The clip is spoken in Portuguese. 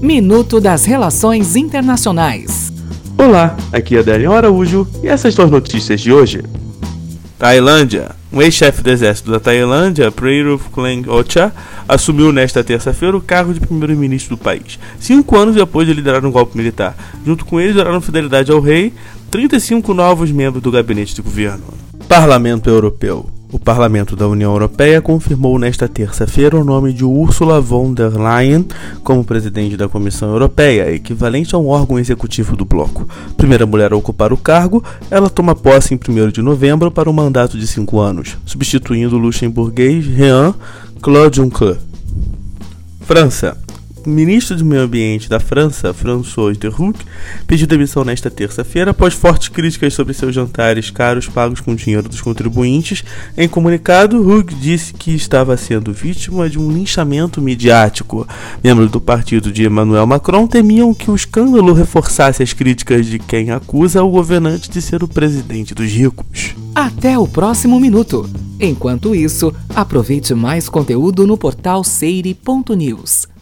Minuto das Relações Internacionais. Olá, aqui é Adélio Araújo e essas são as notícias de hoje. Tailândia. Um ex-chefe do exército da Tailândia, Prayuth Klang Ocha, assumiu nesta terça-feira o cargo de primeiro-ministro do país, cinco anos depois de liderar um golpe militar. Junto com ele, juraram fidelidade ao rei 35 novos membros do gabinete de governo. Parlamento Europeu. O Parlamento da União Europeia confirmou nesta terça-feira o nome de Ursula von der Leyen como presidente da Comissão Europeia, equivalente a um órgão executivo do bloco. Primeira mulher a ocupar o cargo, ela toma posse em 1 de novembro para um mandato de cinco anos, substituindo o luxemburguês Jean Claude Juncker. França. Ministro do Meio Ambiente da França, François de Huck, pediu demissão nesta terça-feira após fortes críticas sobre seus jantares caros pagos com dinheiro dos contribuintes. Em comunicado, Huck disse que estava sendo vítima de um linchamento midiático. Membros do partido de Emmanuel Macron temiam que o escândalo reforçasse as críticas de quem acusa o governante de ser o presidente dos ricos. Até o próximo minuto. Enquanto isso, aproveite mais conteúdo no portal seire.news.